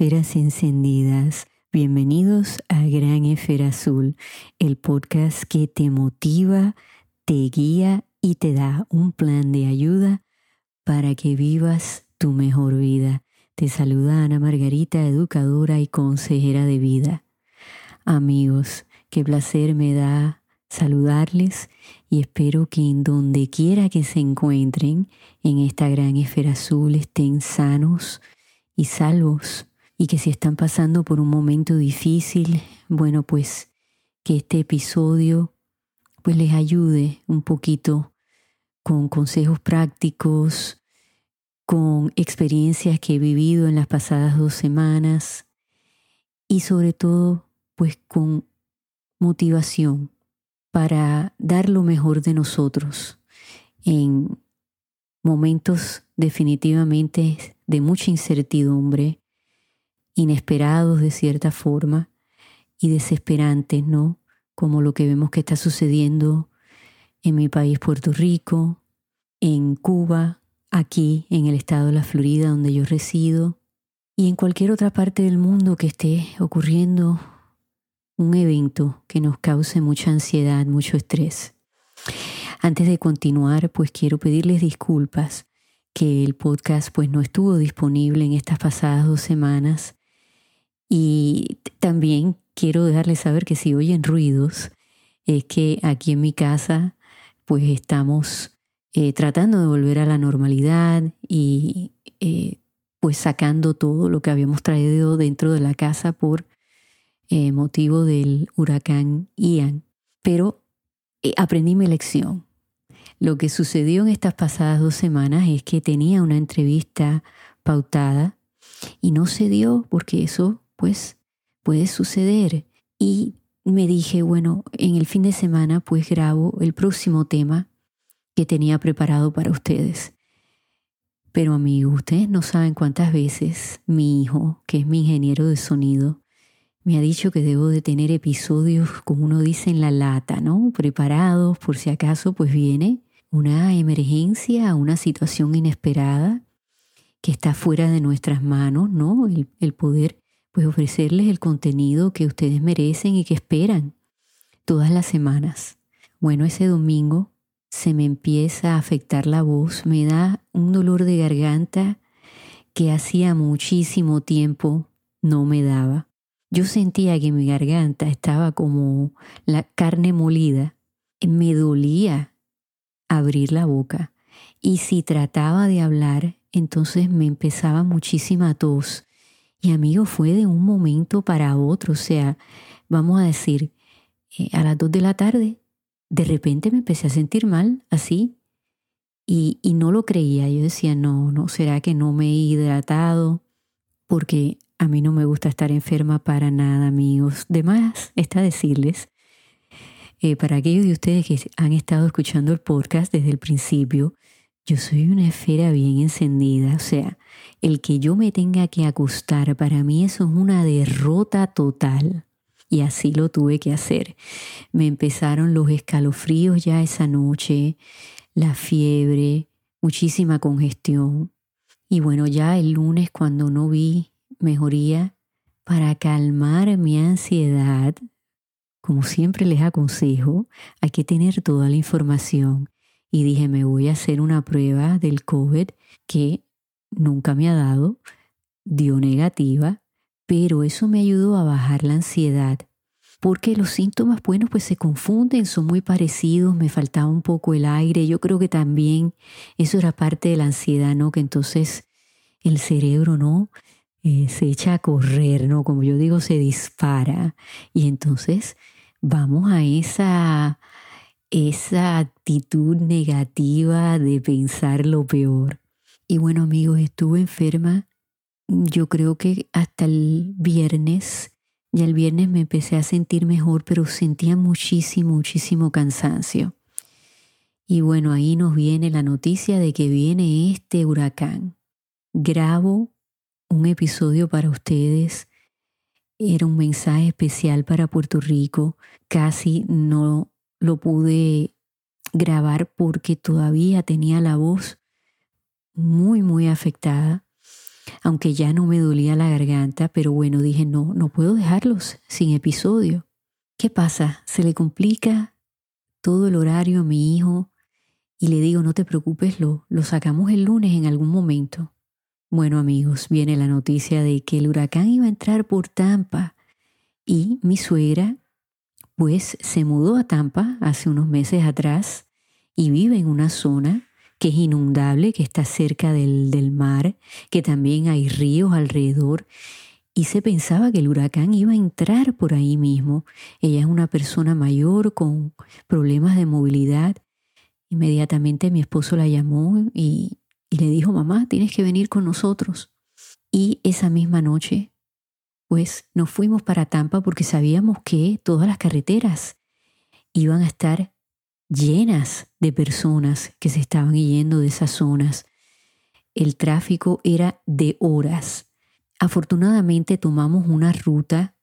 Esferas encendidas. Bienvenidos a Gran Esfera Azul, el podcast que te motiva, te guía y te da un plan de ayuda para que vivas tu mejor vida. Te saluda Ana Margarita, educadora y consejera de vida. Amigos, qué placer me da saludarles y espero que en donde quiera que se encuentren en esta gran esfera azul estén sanos, y salvos y que si están pasando por un momento difícil, bueno, pues que este episodio pues les ayude un poquito con consejos prácticos, con experiencias que he vivido en las pasadas dos semanas y sobre todo pues con motivación para dar lo mejor de nosotros en momentos definitivamente de mucha incertidumbre, inesperados de cierta forma y desesperantes, ¿no? Como lo que vemos que está sucediendo en mi país, Puerto Rico, en Cuba, aquí en el estado de la Florida donde yo resido y en cualquier otra parte del mundo que esté ocurriendo un evento que nos cause mucha ansiedad, mucho estrés. Antes de continuar, pues quiero pedirles disculpas que el podcast pues no estuvo disponible en estas pasadas dos semanas y también quiero dejarles saber que si oyen ruidos es que aquí en mi casa pues estamos eh, tratando de volver a la normalidad y eh, pues sacando todo lo que habíamos traído dentro de la casa por eh, motivo del huracán Ian. Pero aprendí mi lección. Lo que sucedió en estas pasadas dos semanas es que tenía una entrevista pautada y no se dio porque eso pues puede suceder. Y me dije, bueno, en el fin de semana pues grabo el próximo tema que tenía preparado para ustedes. Pero amigo, ustedes no saben cuántas veces mi hijo, que es mi ingeniero de sonido, me ha dicho que debo de tener episodios, como uno dice, en la lata, ¿no? Preparados por si acaso pues viene una emergencia, una situación inesperada que está fuera de nuestras manos, ¿no? El, poder pues ofrecerles el contenido que ustedes merecen y que esperan todas las semanas. Bueno, ese domingo se me empieza a afectar la voz, me da un dolor de garganta que hacía muchísimo tiempo no me daba. Yo sentía que mi garganta estaba como la carne molida, me dolía abrir la boca. Y si trataba de hablar, entonces me empezaba muchísima tos. Y amigo, fue de un momento para otro. O sea, vamos a decir, eh, a las dos de la tarde, de repente me empecé a sentir mal, así. Y, y no lo creía. Yo decía, no, no, ¿será que no me he hidratado? Porque a mí no me gusta estar enferma para nada, amigos. De más está decirles eh, para aquellos de ustedes que han estado escuchando el podcast desde el principio, yo soy una esfera bien encendida, o sea, el que yo me tenga que acostar, para mí eso es una derrota total. Y así lo tuve que hacer. Me empezaron los escalofríos ya esa noche, la fiebre, muchísima congestión. Y bueno, ya el lunes cuando no vi mejoría, para calmar mi ansiedad, como siempre les aconsejo, hay que tener toda la información. Y dije, me voy a hacer una prueba del COVID que nunca me ha dado, dio negativa, pero eso me ayudó a bajar la ansiedad. Porque los síntomas, bueno, pues se confunden, son muy parecidos, me faltaba un poco el aire, yo creo que también eso era parte de la ansiedad, ¿no? Que entonces el cerebro, ¿no? Eh, se echa a correr, ¿no? Como yo digo, se dispara. Y entonces vamos a esa, esa actitud negativa de pensar lo peor. Y bueno amigos, estuve enferma, yo creo que hasta el viernes, ya el viernes me empecé a sentir mejor, pero sentía muchísimo, muchísimo cansancio. Y bueno, ahí nos viene la noticia de que viene este huracán. Grabo un episodio para ustedes era un mensaje especial para Puerto Rico. Casi no lo pude grabar porque todavía tenía la voz muy, muy afectada. aunque ya no me dolía la garganta, pero bueno, dije, no, no puedo dejarlos sin episodio. ¿Qué pasa? Se le complica todo el horario a mi hijo y le digo, no te preocupes, lo, lo sacamos el lunes en algún momento. Bueno amigos, viene la noticia de que el huracán iba a entrar por Tampa y mi suegra pues se mudó a Tampa hace unos meses atrás y vive en una zona que es inundable, que está cerca del, del mar, que también hay ríos alrededor y se pensaba que el huracán iba a entrar por ahí mismo. Ella es una persona mayor con problemas de movilidad. Inmediatamente mi esposo la llamó y, y, le dijo, mamá, tienes que venir con nosotros. Y esa misma noche, pues nos fuimos para Tampa porque sabíamos que todas las carreteras iban a estar llenas de personas que se estaban yendo de esas zonas. El tráfico era de horas. Afortunadamente tomamos una ruta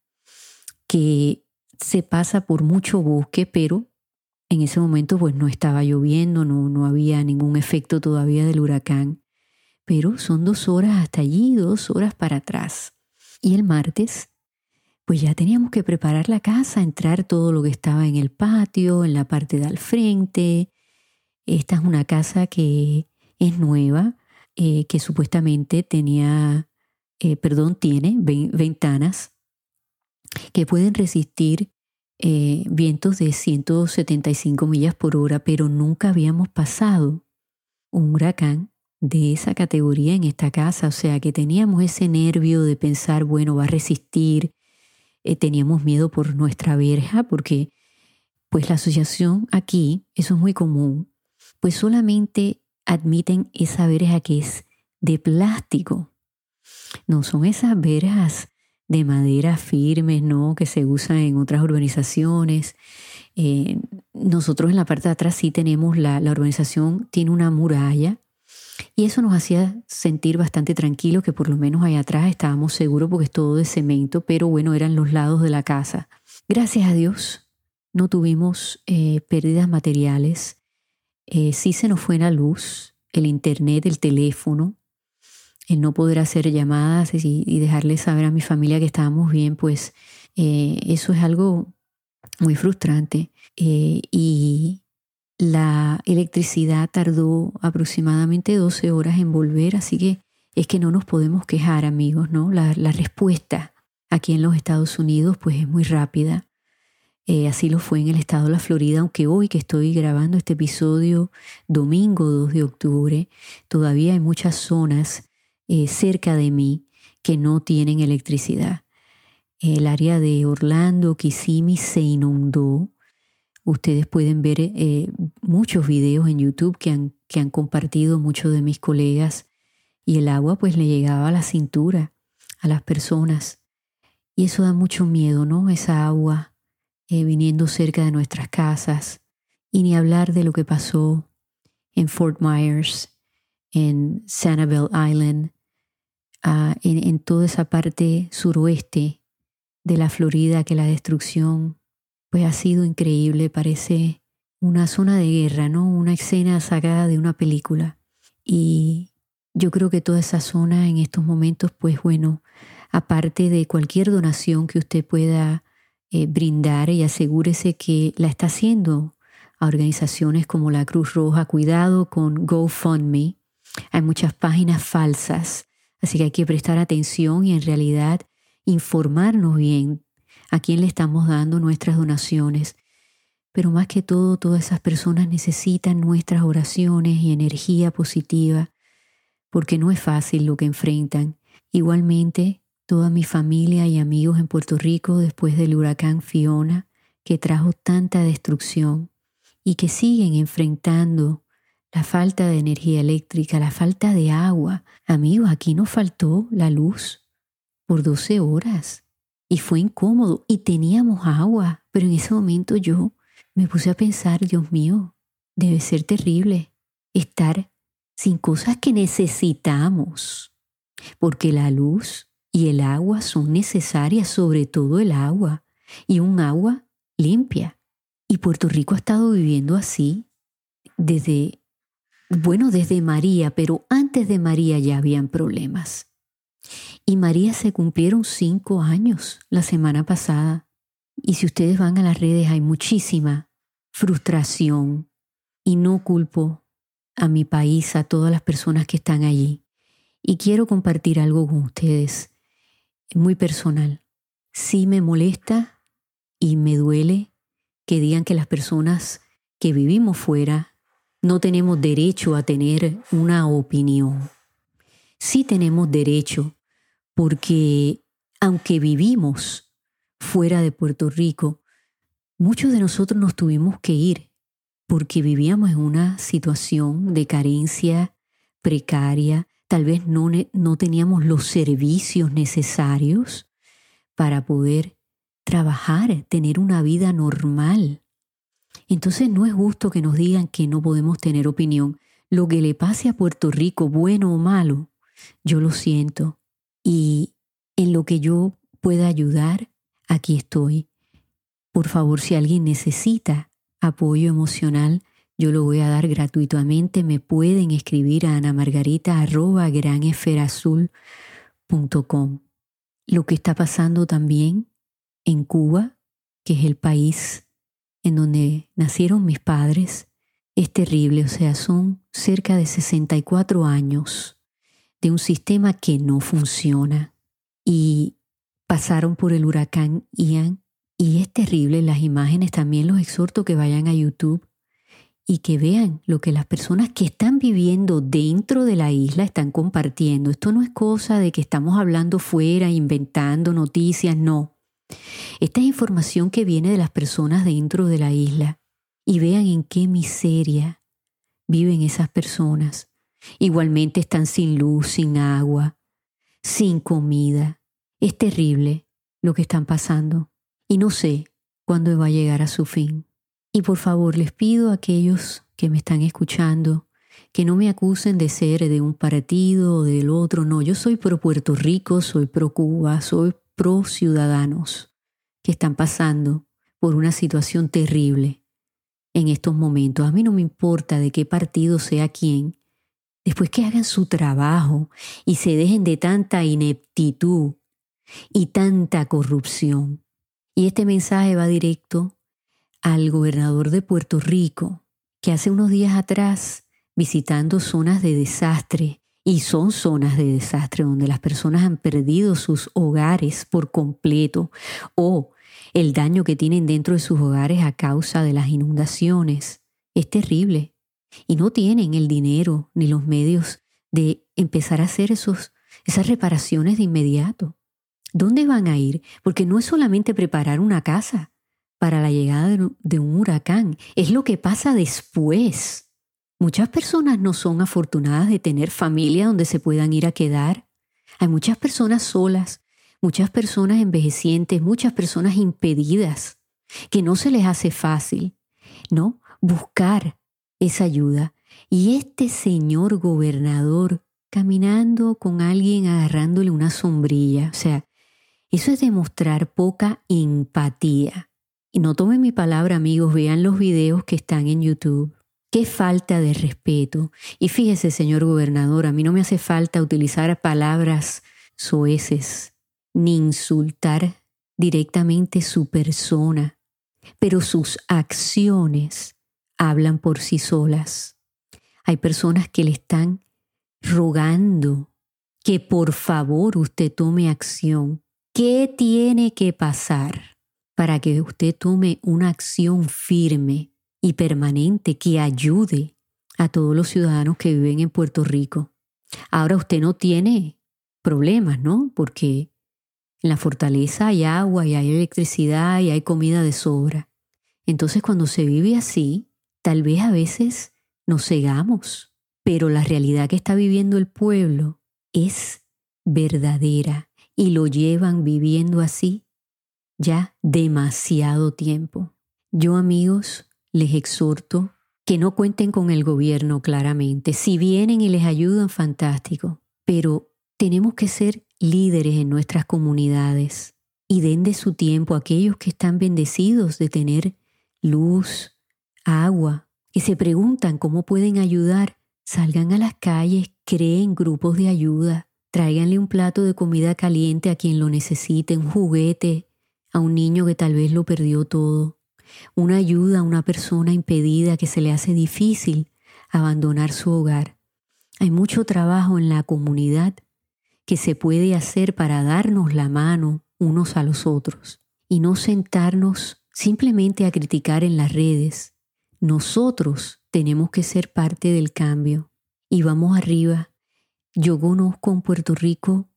que se pasa por mucho bosque, pero en ese momento pues no estaba lloviendo, no, no había ningún efecto todavía del huracán. Pero son dos horas hasta allí, dos horas para atrás. Y el martes pues ya teníamos que preparar la casa, entrar todo lo que estaba en el patio, en la parte de al frente. Esta es una casa que es nueva, eh, que supuestamente tenía, eh, perdón, tiene ventanas que pueden resistir eh, vientos de 175 millas por hora, pero nunca habíamos pasado un huracán de esa categoría en esta casa, o sea que teníamos ese nervio de pensar, bueno, va a resistir, eh, teníamos miedo por nuestra verja porque pues la asociación aquí, eso es muy común, pues solamente admiten esa verja que es de plástico. No son esas verjas de madera firmes, ¿no? Que se usan en otras urbanizaciones. Eh, nosotros en la parte de atrás sí tenemos, la, la urbanización tiene una muralla y eso nos hacía sentir bastante tranquilos que por lo menos allá atrás estábamos seguros porque es todo de cemento, pero bueno, eran los lados de la casa. Gracias a Dios no tuvimos eh, pérdidas materiales. Eh, sí se nos fue la luz, el internet, el teléfono, el no poder hacer llamadas y, y dejarle saber a mi familia que estábamos bien, pues eh, eso es algo muy frustrante. y la electricidad tardó aproximadamente 12 horas en volver, así que es que no nos podemos quejar, amigos, ¿no? La, respuesta aquí en los Estados Unidos pues es muy rápida. Eh, así lo fue en el estado de la Florida, aunque hoy que estoy grabando este episodio, domingo 2 de octubre, todavía hay muchas zonas eh, cerca de mí que no tienen electricidad. El área de Orlando, Kissimmee se inundó Ustedes pueden ver eh, muchos videos en YouTube que han, que han compartido muchos de mis colegas y el agua pues le llegaba a la cintura a las personas. Y eso da mucho miedo, ¿no? Esa agua eh, viniendo cerca de nuestras casas. Y ni hablar de lo que pasó en Fort Myers, en Sanibel Island, ah, en, en toda esa parte suroeste de la Florida, que la destrucción pues ha sido increíble, parece una zona de guerra, ¿no? Una escena sacada de una película. Y yo creo que toda esa zona en estos momentos, pues bueno, aparte de cualquier donación que usted pueda eh, brindar y asegúrese que la está haciendo a organizaciones como la Cruz Roja, cuidado con GoFundMe. Hay muchas páginas falsas, así que hay que prestar atención y en realidad informarnos bien a quién le estamos dando nuestras donaciones. Pero más que todo, todas esas personas necesitan nuestras oraciones y energía positiva, porque no es fácil lo que enfrentan. Igualmente, toda mi familia y amigos en Puerto Rico después del huracán Fiona, que trajo tanta destrucción y que siguen enfrentando la falta de energía eléctrica, la falta de agua. Amigos, aquí nos faltó la luz por 12 horas y fue incómodo y teníamos agua, pero en ese momento yo me puse a pensar, Dios mío, debe ser terrible estar sin cosas que necesitamos, porque la luz y el agua son necesarias, sobre todo el agua, y un agua limpia. Y Puerto Rico ha estado viviendo así desde, bueno, desde María, pero antes de María ya habían problemas. Y María se cumplieron cinco años la semana pasada. Y si ustedes van a las redes hay muchísima frustración. Y no culpo a mi país, a todas las personas que están allí. Y quiero compartir algo con ustedes, muy personal. Sí me molesta y me duele que digan que las personas que vivimos fuera no tenemos derecho a tener una opinión. Sí tenemos derecho porque aunque vivimos fuera de Puerto Rico, muchos de nosotros nos tuvimos que ir porque vivíamos en una situación de carencia precaria, tal vez no, no teníamos los servicios necesarios para poder trabajar, tener una vida normal. Entonces no es justo que nos digan que no podemos tener opinión. Lo que le pase a Puerto Rico, bueno o malo, yo lo siento. Y en lo que yo pueda ayudar, aquí estoy. Por favor, si alguien necesita apoyo emocional, yo lo voy a dar gratuitamente. Me pueden escribir a anamargarita.granesferazul.com. Lo que está pasando también en Cuba, que es el país en donde nacieron mis padres, es terrible. O sea, son cerca de 64 años de un sistema que no funciona. Y pasaron por el huracán Ian y es terrible. Las imágenes también los exhorto que vayan a YouTube y que vean lo que las personas que están viviendo dentro de la isla están compartiendo. Esto no es cosa de que estamos hablando fuera, inventando noticias, no. Esta es información que viene de las personas dentro de la isla. Y vean en qué miseria viven esas personas. Igualmente están sin luz, sin agua, sin comida. Es terrible lo que están pasando. Y no sé cuándo va a llegar a su fin. Y por favor les pido a aquellos que me están escuchando que no me acusen de ser de un partido o del otro. No, yo soy pro Puerto Rico, soy pro Cuba, soy pro ciudadanos que están pasando por una situación terrible en estos momentos. A mí no me importa de qué partido sea quién, después que hagan su trabajo y se dejen de tanta ineptitud y tanta corrupción. Y este mensaje va directo al gobernador de Puerto Rico, que hace unos días atrás, visitando zonas de desastre, y son zonas de desastre donde las personas han perdido sus hogares por completo o el daño que tienen dentro de sus hogares a causa de las inundaciones. Es terrible. Y no tienen el dinero ni los medios de empezar a hacer esas reparaciones de inmediato. ¿Dónde van a ir? Porque no es solamente preparar una casa para la llegada de un huracán, es lo que pasa después. Muchas personas no son afortunadas de tener familia donde se puedan ir a quedar. Hay muchas personas solas, muchas personas envejecientes, muchas personas impedidas, que no se les hace fácil, ¿no? Buscar esa ayuda. Y este señor gobernador caminando con alguien agarrándole una sombrilla, o sea, eso es demostrar poca empatía. Y no tomen mi palabra, amigos, vean los videos que están en YouTube. Qué falta de respeto. Y fíjese, señor gobernador, a mí no me hace falta utilizar palabras soeces ni insultar directamente su persona, pero sus acciones hablan por sí solas. Hay personas que le están rogando que por favor usted tome acción. ¿Qué tiene que pasar para que usted tome una acción firme? y permanente que ayude a todos los ciudadanos que viven en Puerto Rico. Ahora usted no tiene problemas, ¿no? Porque en la fortaleza hay agua y hay electricidad y hay comida de sobra. Entonces cuando se vive así, tal vez a veces nos cegamos, pero la realidad que está viviendo el pueblo es verdadera y lo llevan viviendo así ya demasiado tiempo. Yo amigos, les exhorto que no cuenten con el gobierno claramente. Si vienen y les ayudan, fantástico. Pero tenemos que ser líderes en nuestras comunidades y den de su tiempo a aquellos que están bendecidos de tener luz, agua, y se preguntan cómo pueden ayudar. Salgan a las calles, creen grupos de ayuda, Tráiganle un plato de comida caliente a quien lo necesite, un juguete a un niño que tal vez lo perdió todo, una ayuda a una persona impedida que se le hace difícil abandonar su hogar. Hay mucho trabajo en la comunidad que se puede hacer para darnos la mano unos a los otros y no sentarnos simplemente a criticar en las redes. Nosotros tenemos que ser parte del cambio y vamos arriba yo conozco un Puerto Rico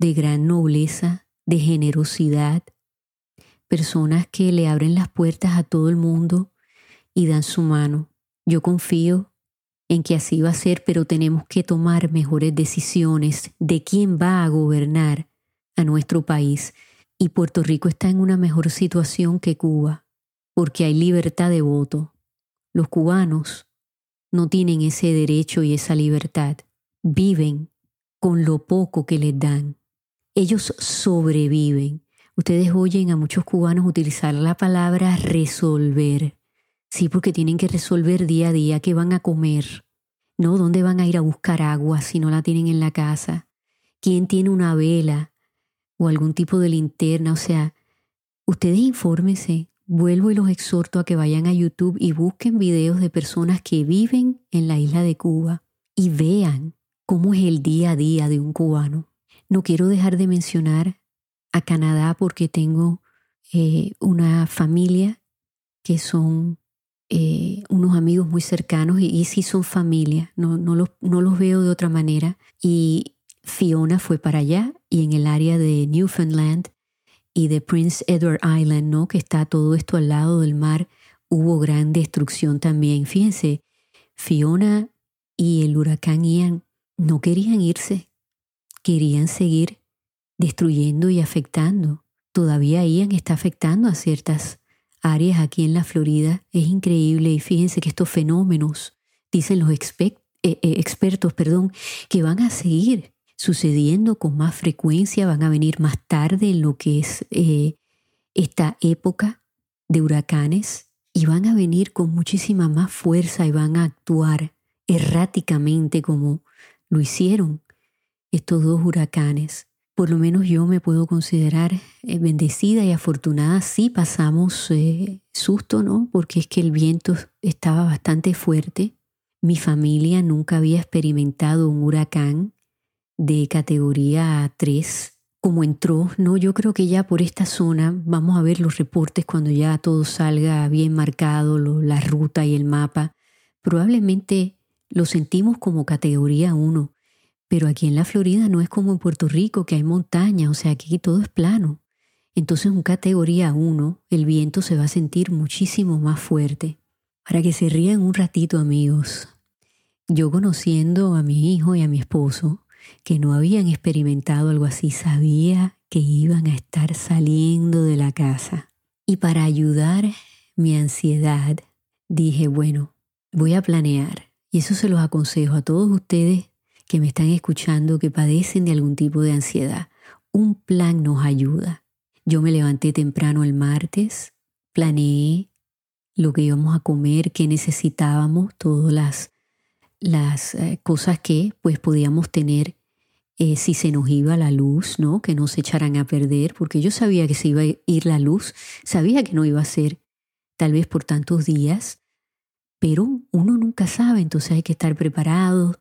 de gran nobleza, de generosidad, personas que le abren las puertas a todo el mundo y dan su mano. Yo confío en que así va a ser, pero tenemos que tomar mejores decisiones de quién va a gobernar a nuestro país. Y Puerto Rico está en una mejor situación que Cuba, porque hay libertad de voto. Los cubanos no tienen ese derecho y esa libertad viven con lo poco que les dan. Ellos sobreviven. Ustedes oyen a muchos cubanos utilizar la palabra resolver. Sí, porque tienen que resolver día a día qué van a comer. No, dónde van a ir a buscar agua si no la tienen en la casa. ¿Quién tiene una vela o algún tipo de linterna? O sea, ustedes infórmense. Vuelvo y los exhorto a que vayan a YouTube y busquen videos de personas que viven en la isla de Cuba y vean cómo es el día a día de un cubano. No quiero dejar de mencionar a Canadá porque tengo eh, una familia que son eh, unos amigos muy cercanos y, sí son familia, no, no, los, no los veo de otra manera. Y Fiona fue para allá y en el área de Newfoundland y de Prince Edward Island, ¿no? que está todo esto al lado del mar, hubo gran destrucción también. Fíjense, Fiona y el huracán Ian no querían irse, querían seguir destruyendo y afectando. Todavía Ian está afectando a ciertas áreas aquí en la Florida. Es increíble y fíjense que estos fenómenos, dicen los eh, eh, expertos, perdón, que van a seguir sucediendo con más frecuencia, van a venir más tarde en lo que es eh, esta época de huracanes y van a venir con muchísima más fuerza y van a actuar erráticamente como lo hicieron estos dos huracanes. Por lo menos yo me puedo considerar eh, bendecida y afortunada. Sí pasamos eh, susto, ¿no? Porque es que el viento estaba bastante fuerte. Mi familia nunca había experimentado un huracán de categoría 3 como entró, no, yo creo que ya por esta zona vamos a ver los reportes cuando ya todo salga bien marcado, la ruta y el mapa. Probablemente lo sentimos como categoría 1, pero aquí en la Florida no es como en Puerto Rico, que hay montaña, o sea, aquí todo es plano. Entonces en categoría 1 el viento se va a sentir muchísimo más fuerte. Para que se rían un ratito amigos, yo conociendo a mi hijo y a mi esposo, que no habían experimentado algo así, sabía que iban a estar saliendo de la casa. Y para ayudar mi ansiedad, dije, bueno, voy a planear y eso se los aconsejo a todos ustedes que me están escuchando que padecen de algún tipo de ansiedad. Un plan nos ayuda. Yo me levanté temprano el martes, planeé lo que íbamos a comer, qué necesitábamos, todas las, las eh, cosas que pues podíamos tener eh, si se nos iba la luz, ¿no? Que no se echaran a perder, porque yo sabía que se iba a ir la luz, sabía que no iba a ser tal vez por tantos días, pero uno nunca sabe, entonces hay que estar preparado.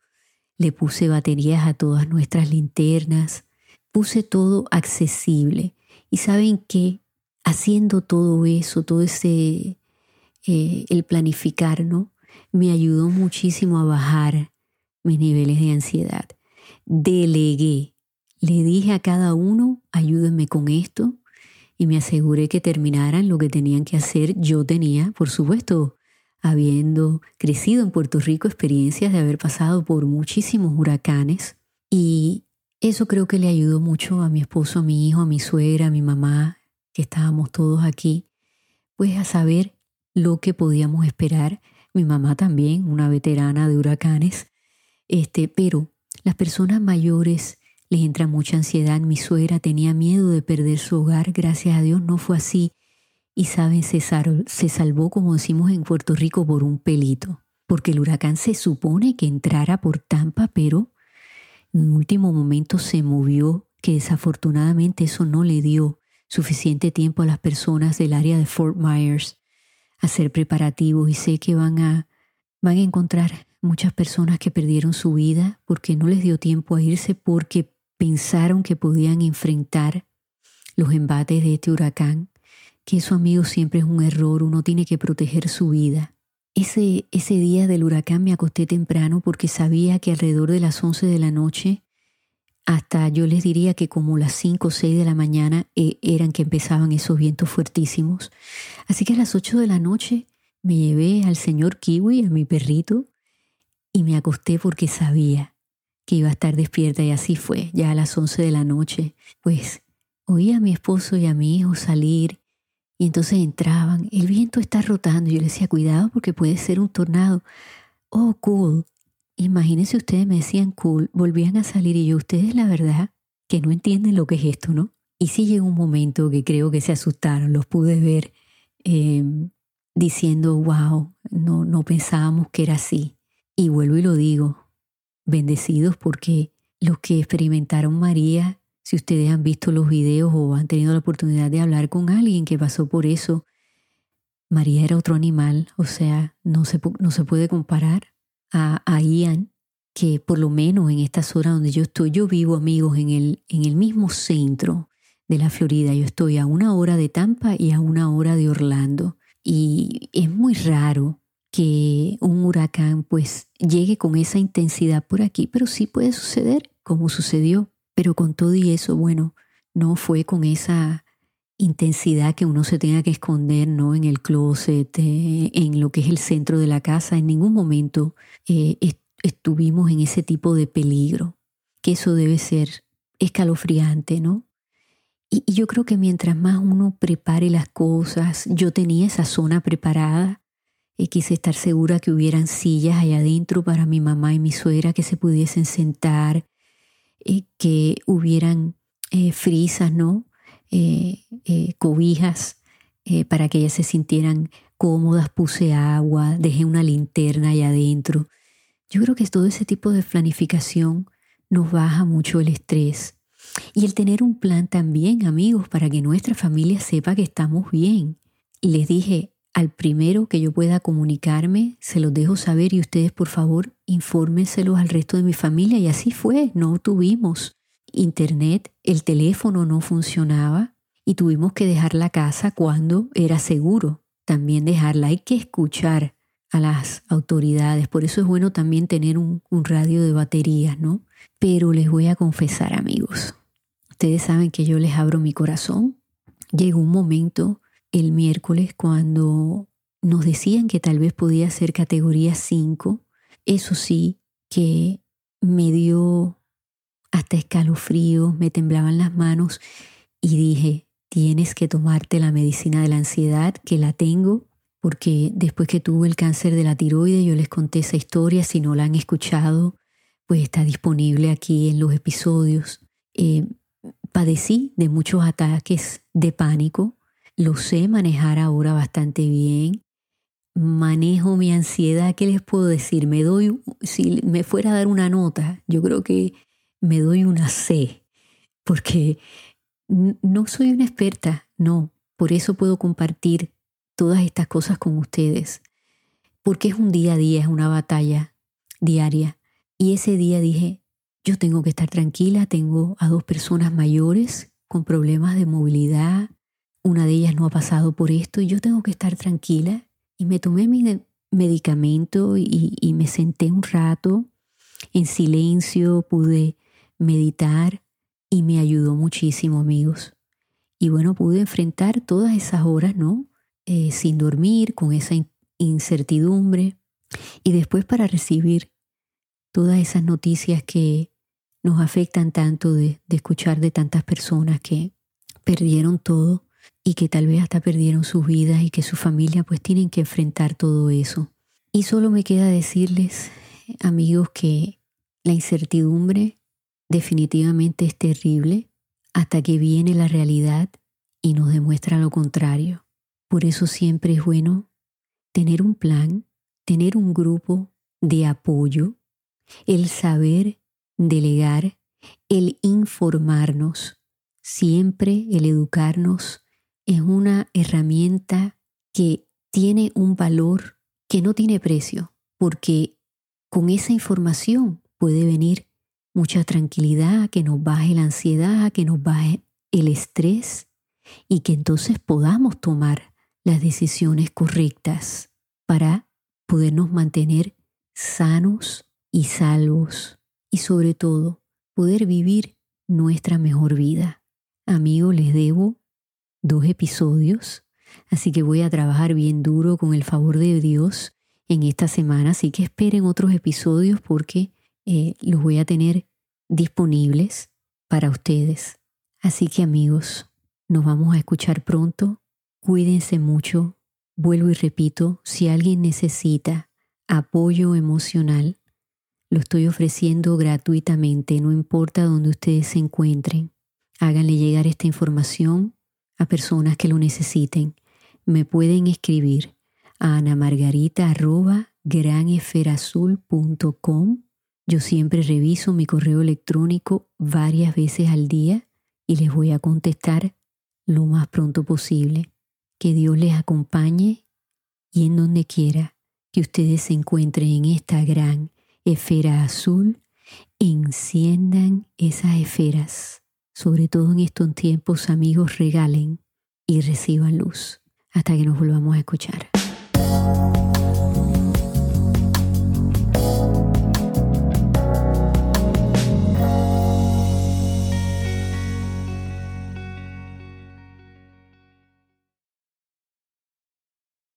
Le puse baterías a todas nuestras linternas, puse todo accesible. Y saben que haciendo todo eso, todo ese, eh, el planificar, ¿no? Me ayudó muchísimo a bajar mis niveles de ansiedad. Delegué. Le dije a cada uno, ayúdenme con esto, y me aseguré que terminaran lo que tenían que hacer. Yo tenía, por supuesto, habiendo crecido en Puerto Rico, experiencias de haber pasado por muchísimos huracanes y eso creo que le ayudó mucho a mi esposo, a mi hijo, a mi suegra, a mi mamá, que estábamos todos aquí, pues a saber lo que podíamos esperar. Mi mamá también, una veterana de huracanes, este, pero las personas mayores les entra mucha ansiedad. Mi suegra tenía miedo de perder su hogar, gracias a Dios no fue así. Y saben, se, se salvó, como decimos en Puerto Rico, por un pelito, porque el huracán se supone que entrara por Tampa, pero en último momento se movió, que desafortunadamente eso no le dio suficiente tiempo a las personas del área de Fort Myers hacer preparativos y sé que van a, van a encontrar muchas personas que perdieron su vida porque no les dio tiempo a irse porque pensaron que podían enfrentar los embates de este huracán, que eso amigos siempre es un error, uno tiene que proteger su vida. Ese, ese día del huracán me acosté temprano porque sabía que alrededor de las 11 de la noche, hasta yo les diría que como las 5 o 6 de la mañana eh, eran que empezaban esos vientos fuertísimos. Así que a las 8 de la noche me llevé al señor Kiwi, a mi perrito, y me acosté porque sabía que iba a estar despierta y así fue. Ya a las 11 de la noche, pues oí a mi esposo y a mi hijo salir y entonces entraban. El viento está rotando. Yo le decía, cuidado porque puede ser un tornado. Oh, cool. Imagínense ustedes me decían cool, volvían a salir y yo, ustedes la verdad que no entienden lo que es esto, ¿no? Y sí llegó un momento que creo que se asustaron, los pude ver em, diciendo, wow, no, no pensábamos que era así. Y vuelvo y lo digo, bendecidos porque los que experimentaron María, si ustedes han visto los videos o han tenido la oportunidad de hablar con alguien que pasó por eso, María era otro animal, o sea, no se, no se puede comparar a, Ian, que por lo menos en esta zona donde yo estoy, yo vivo amigos en el, en el mismo centro de la Florida, yo estoy a una hora de Tampa y a una hora de Orlando. Y es muy raro que un huracán pues llegue con esa intensidad por aquí, pero sí puede suceder como sucedió. Pero con todo y eso, bueno, no fue con esa intensidad que uno se tenga que esconder, ¿no? En el closet, eh, en lo que es el centro de la casa. En ningún momento eh, estuvimos en ese tipo de peligro, que eso debe ser escalofriante, ¿no? y yo creo que mientras más uno prepare las cosas, yo tenía esa zona preparada, y quise estar segura que hubieran sillas allá adentro para mi mamá y mi suegra que se pudiesen sentar, y que hubieran eh, frisas, ¿no? Eh, eh, cobijas para que ellas se sintieran cómodas, puse agua, dejé una linterna allá adentro. Yo creo que todo ese tipo de planificación nos baja mucho el estrés. Y el tener un plan también, amigos, para que nuestra familia sepa que estamos bien. Les dije, al primero que yo pueda comunicarme, se los dejo saber y ustedes por favor infórmenselos al resto de mi familia. Y así fue, no tuvimos internet, el teléfono no funcionaba y tuvimos que dejar la casa cuando era seguro. También dejarla, hay que escuchar a las autoridades, por eso es bueno también tener un, radio de baterías, ¿no? Pero les voy a confesar amigos, ustedes saben que yo les abro mi corazón. Llegó un momento el miércoles cuando nos decían que tal vez podía ser categoría 5, eso sí que me dio hasta escalofrío, me temblaban las manos y dije, tienes que tomarte la medicina de la ansiedad, que la tengo, porque después que tuve el cáncer de la tiroide, yo les conté esa historia, si no la han escuchado, pues está disponible aquí en los episodios. Eh, padecí de muchos ataques de pánico, lo sé manejar ahora bastante bien. Manejo mi ansiedad, ¿qué les puedo decir? Me doy, si me fuera a dar una nota, yo creo que me doy una C, porque no soy una experta, no, por eso puedo compartir todas estas cosas con ustedes, porque es un día a día, es una batalla diaria. Y ese día dije, yo tengo que estar tranquila, tengo a dos personas mayores con problemas de movilidad, una de ellas no ha pasado por esto y yo tengo que estar tranquila. Y me tomé mi medicamento y, y me senté un rato en silencio, pude meditar y me ayudó muchísimo, amigos. Y bueno, pude enfrentar todas esas horas, ¿no? Eh, sin dormir, con esa incertidumbre. Y después para recibir todas esas noticias que nos afectan tanto de, de escuchar de tantas personas que perdieron todo, y que tal vez hasta perdieron sus vidas y que su familia pues tienen que enfrentar todo eso. Y solo me queda decirles, amigos, que la incertidumbre definitivamente es terrible hasta que viene la realidad y nos demuestra lo contrario. Por eso siempre es bueno tener un plan, tener un grupo de apoyo, el saber delegar, el informarnos. Siempre el educarnos es una herramienta que tiene un valor que no tiene precio, porque con esa información puede venir mucha tranquilidad, que nos baje la ansiedad, que nos baje el estrés y que entonces podamos tomar las decisiones correctas para podernos mantener sanos y salvos y sobre todo poder vivir nuestra mejor vida. Amigo, les debo dos episodios, así que voy a trabajar bien duro con el favor de Dios en esta semana, así que esperen otros episodios porque eh, los voy a tener disponibles para ustedes. Así que amigos, nos vamos a escuchar pronto. Cuídense mucho. Vuelvo y repito, si alguien necesita apoyo emocional, lo estoy ofreciendo gratuitamente, no importa dónde ustedes se encuentren. Háganle llegar esta información a personas que lo necesiten. Me pueden escribir a anamargarita.granesferazul.com yo siempre reviso mi correo electrónico varias veces al día y les voy a contestar lo más pronto posible. Que Dios les acompañe y en donde quiera que ustedes se encuentren en esta gran esfera azul, enciendan esas esferas. Sobre todo en estos tiempos, amigos, regalen y reciban luz. Hasta que nos volvamos a escuchar.